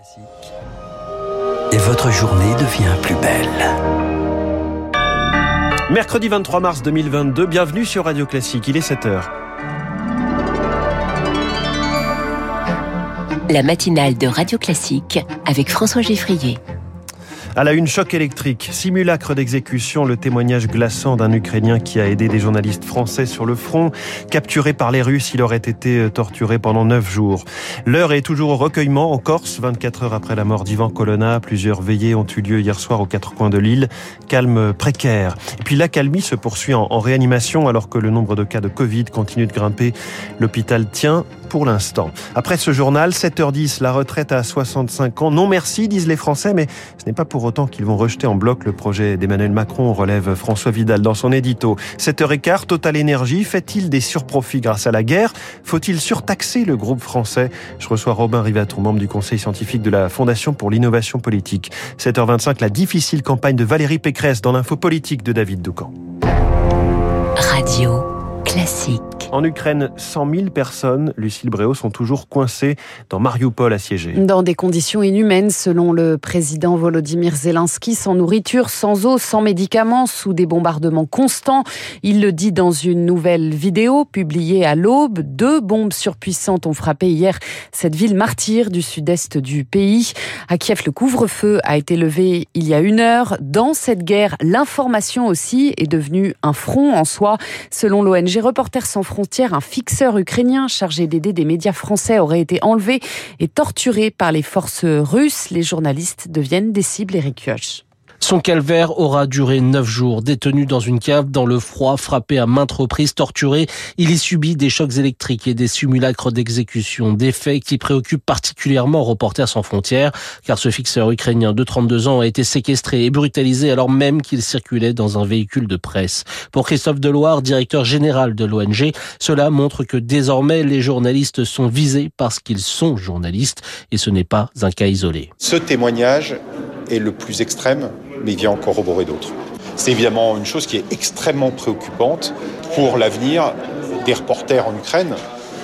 Classique. Et votre journée devient plus belle. Mercredi 23 mars 2022, bienvenue sur Radio Classique, il est 7h. La matinale de Radio Classique avec François Geffrier. À la une, choc électrique, simulacre d'exécution, le témoignage glaçant d'un Ukrainien qui a aidé des journalistes français sur le front. Capturé par les Russes, il aurait été euh, torturé pendant neuf jours. L'heure est toujours au recueillement en Corse, 24 heures après la mort d'Ivan Colonna. Plusieurs veillées ont eu lieu hier soir aux quatre coins de l'île. Calme précaire. Et puis l'accalmie se poursuit en, en réanimation alors que le nombre de cas de Covid continue de grimper. L'hôpital tient pour l'instant. Après ce journal, 7h10, la retraite à 65 ans. Non merci, disent les Français, mais ce n'est pas pour autant qu'ils vont rejeter en bloc le projet d'Emmanuel Macron, relève François Vidal dans son édito. 7h15, Total Énergie fait-il des surprofits grâce à la guerre? Faut-il surtaxer le groupe français? Je reçois Robin Rivaton, membre du conseil scientifique de la Fondation pour l'innovation politique. 7h25, la difficile campagne de Valérie Pécresse dans l'info politique de David Doucan. Radio classique. En Ukraine, 100 000 personnes, Lucille Bréau, sont toujours coincées dans Mariupol assiégé. Dans des conditions inhumaines, selon le président Volodymyr Zelensky, sans nourriture, sans eau, sans médicaments, sous des bombardements constants. Il le dit dans une nouvelle vidéo publiée à l'aube. Deux bombes surpuissantes ont frappé hier cette ville martyre du sud-est du pays. À Kiev, le couvre-feu a été levé il y a une heure. Dans cette guerre, l'information aussi est devenue un front en soi. Selon l'ONG Reporters sans frontières, un fixeur ukrainien chargé d'aider des médias français aurait été enlevé et torturé par les forces russes. Les journalistes deviennent des cibles, Eric Kioch. Son calvaire aura duré neuf jours. Détenu dans une cave, dans le froid, frappé à maintes reprises, torturé, il y subit des chocs électriques et des simulacres d'exécution. Des faits qui préoccupent particulièrement Reporters sans frontières, car ce fixeur ukrainien de 32 ans a été séquestré et brutalisé alors même qu'il circulait dans un véhicule de presse. Pour Christophe Deloire, directeur général de l'ONG, cela montre que désormais les journalistes sont visés parce qu'ils sont journalistes et ce n'est pas un cas isolé. Ce témoignage est le plus extrême mais il vient en corroborer d'autres. C'est évidemment une chose qui est extrêmement préoccupante pour l'avenir des reporters en Ukraine,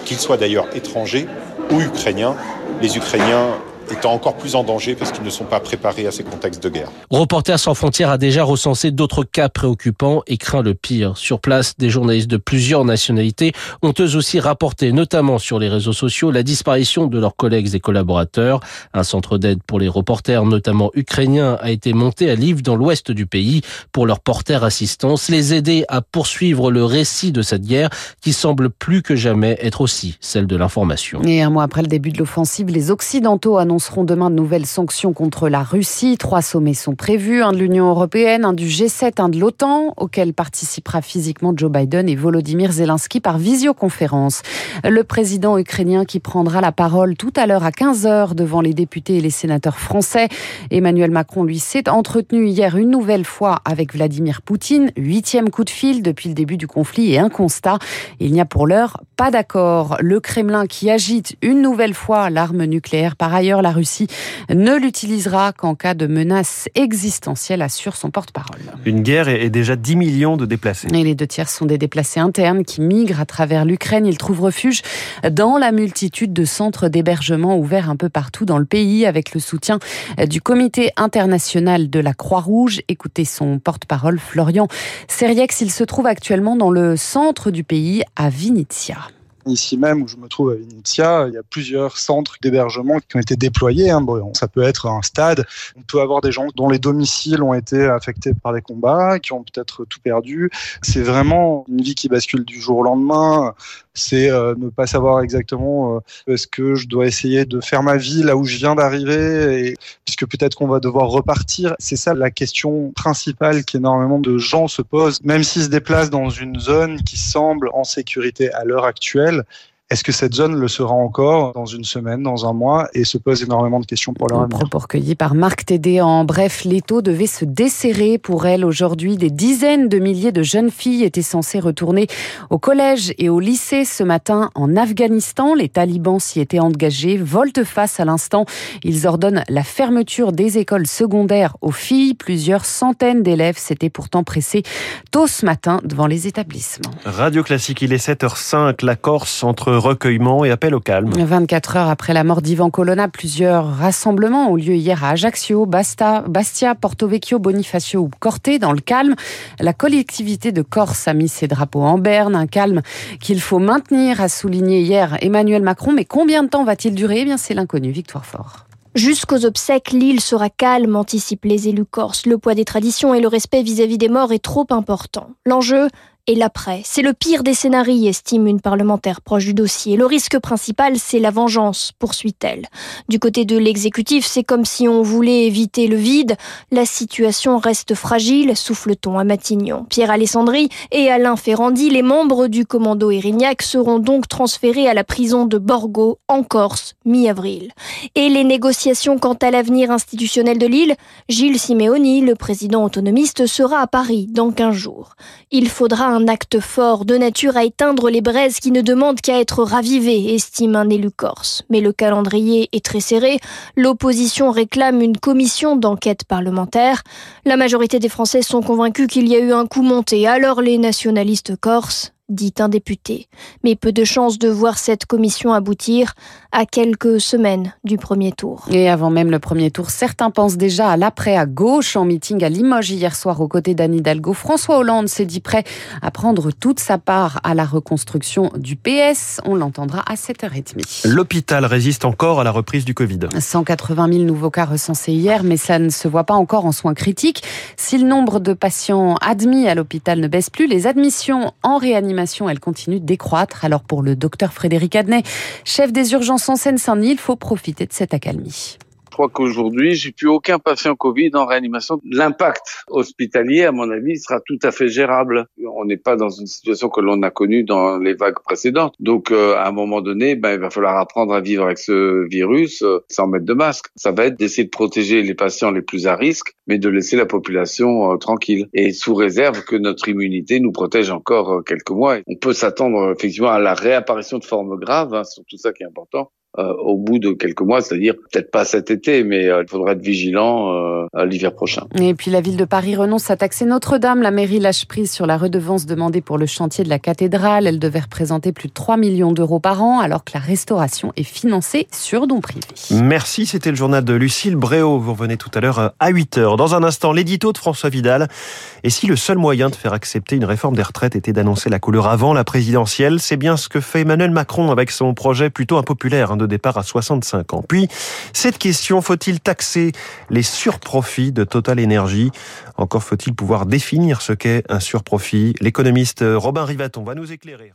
qu'ils soient d'ailleurs étrangers ou ukrainiens. Les Ukrainiens étant encore plus en danger parce qu'ils ne sont pas préparés à ces contextes de guerre. Reporters sans frontières a déjà recensé d'autres cas préoccupants et craint le pire. Sur place, des journalistes de plusieurs nationalités ont eux aussi rapporté, notamment sur les réseaux sociaux, la disparition de leurs collègues et collaborateurs. Un centre d'aide pour les reporters, notamment ukrainiens, a été monté à Lviv dans l'ouest du pays pour leur porter assistance, les aider à poursuivre le récit de cette guerre qui semble plus que jamais être aussi celle de l'information. Et un mois après le début de l'offensive, les Occidentaux annoncent annonceront demain de nouvelles sanctions contre la Russie. Trois sommets sont prévus, un de l'Union européenne, un du G7, un de l'OTAN, auquel participera physiquement Joe Biden et Volodymyr Zelensky par visioconférence. Le président ukrainien qui prendra la parole tout à l'heure à 15h devant les députés et les sénateurs français. Emmanuel Macron, lui, s'est entretenu hier une nouvelle fois avec Vladimir Poutine. Huitième coup de fil depuis le début du conflit et un constat. Il n'y a pour l'heure pas d'accord. Le Kremlin qui agite une nouvelle fois l'arme nucléaire. Par ailleurs, la Russie ne l'utilisera qu'en cas de menace existentielle, assure son porte-parole. Une guerre et déjà 10 millions de déplacés. Et les deux tiers sont des déplacés internes qui migrent à travers l'Ukraine. Ils trouvent refuge dans la multitude de centres d'hébergement ouverts un peu partout dans le pays avec le soutien du Comité international de la Croix-Rouge. Écoutez son porte-parole Florian Seriex. Il se trouve actuellement dans le centre du pays à Vinitsia. Ici même où je me trouve à Vinitsia, il y a plusieurs centres d'hébergement qui ont été déployés. Hein. Bon, ça peut être un stade. On peut avoir des gens dont les domiciles ont été affectés par des combats, qui ont peut-être tout perdu. C'est vraiment une vie qui bascule du jour au lendemain. C'est euh, ne pas savoir exactement euh, est-ce que je dois essayer de faire ma vie là où je viens d'arriver, et, puisque peut-être qu'on va devoir repartir. C'est ça la question principale qu'énormément de gens se posent, même s'ils se déplacent dans une zone qui semble en sécurité à l'heure actuelle. Est-ce que cette zone le sera encore dans une semaine, dans un mois Et se pose énormément de questions pour leur avenir. Propos recueillis par Marc Tédé. En bref, l'étau devait se desserrer pour elle aujourd'hui. Des dizaines de milliers de jeunes filles étaient censées retourner au collège et au lycée ce matin en Afghanistan. Les talibans s'y étaient engagés. Volte-face à l'instant, ils ordonnent la fermeture des écoles secondaires aux filles. Plusieurs centaines d'élèves s'étaient pourtant pressés tôt ce matin devant les établissements. Radio Classique, il est 7h05. La Corse entre recueillement et appel au calme. 24 heures après la mort d'Ivan Colonna, plusieurs rassemblements ont lieu hier à Ajaccio, Basta, Bastia, Porto Vecchio, Bonifacio ou Corté dans le calme. La collectivité de Corse a mis ses drapeaux en berne, un calme qu'il faut maintenir, a souligné hier Emmanuel Macron. Mais combien de temps va-t-il durer? Eh bien, c'est l'inconnu. Victoire Fort. Jusqu'aux obsèques, l'île sera calme, anticipent les élus corses. Le poids des traditions et le respect vis-à-vis des morts est trop important. L'enjeu et l'après. C'est le pire des scénarios, estime une parlementaire proche du dossier. Le risque principal, c'est la vengeance, poursuit-elle. Du côté de l'exécutif, c'est comme si on voulait éviter le vide. La situation reste fragile, souffle-t-on à Matignon. Pierre Alessandri et Alain Ferrandi, les membres du commando Erignac, seront donc transférés à la prison de Borgo, en Corse, mi-avril. Et les négociations quant à l'avenir institutionnel de l'île, Gilles Simeoni, le président autonomiste, sera à Paris dans 15 jours. Il faudra un acte fort de nature à éteindre les braises qui ne demandent qu'à être ravivées, estime un élu corse. Mais le calendrier est très serré. L'opposition réclame une commission d'enquête parlementaire. La majorité des Français sont convaincus qu'il y a eu un coup monté. Alors les nationalistes corses dit un député. Mais peu de chances de voir cette commission aboutir à quelques semaines du premier tour. Et avant même le premier tour, certains pensent déjà à l'après à gauche. En meeting à Limoges hier soir aux côtés d'Anne Hidalgo, François Hollande s'est dit prêt à prendre toute sa part à la reconstruction du PS. On l'entendra à 7h30. L'hôpital résiste encore à la reprise du Covid. 180 000 nouveaux cas recensés hier, mais ça ne se voit pas encore en soins critiques. Si le nombre de patients admis à l'hôpital ne baisse plus, les admissions en réanimation elle continue de décroître. Alors pour le docteur Frédéric Adnet, chef des urgences en Seine-Saint-Denis, il faut profiter de cette accalmie. Je crois qu'aujourd'hui, j'ai plus aucun patient Covid en réanimation. L'impact hospitalier, à mon avis, sera tout à fait gérable. On n'est pas dans une situation que l'on a connue dans les vagues précédentes. Donc, euh, à un moment donné, ben, il va falloir apprendre à vivre avec ce virus euh, sans mettre de masque. Ça va être d'essayer de protéger les patients les plus à risque, mais de laisser la population euh, tranquille. Et sous réserve que notre immunité nous protège encore quelques mois. On peut s'attendre effectivement à la réapparition de formes graves, hein, c'est surtout ça qui est important. Euh, au bout de quelques mois, c'est-à-dire peut-être pas cet été, mais euh, il faudra être vigilant euh, l'hiver prochain. Et puis la ville de Paris renonce à taxer Notre-Dame. La mairie lâche prise sur la redevance demandée pour le chantier de la cathédrale. Elle devait représenter plus de 3 millions d'euros par an, alors que la restauration est financée sur dons privés. Merci, c'était le journal de Lucille Bréau. Vous revenez tout à l'heure à 8h. Dans un instant, l'édito de François Vidal. Et si le seul moyen de faire accepter une réforme des retraites était d'annoncer la couleur avant la présidentielle, c'est bien ce que fait Emmanuel Macron avec son projet plutôt impopulaire hein, de départ à 65 ans. Puis, cette question, faut-il taxer les surprofits de Total Energy? Encore faut-il pouvoir définir ce qu'est un surprofit? L'économiste Robin Rivaton va nous éclairer.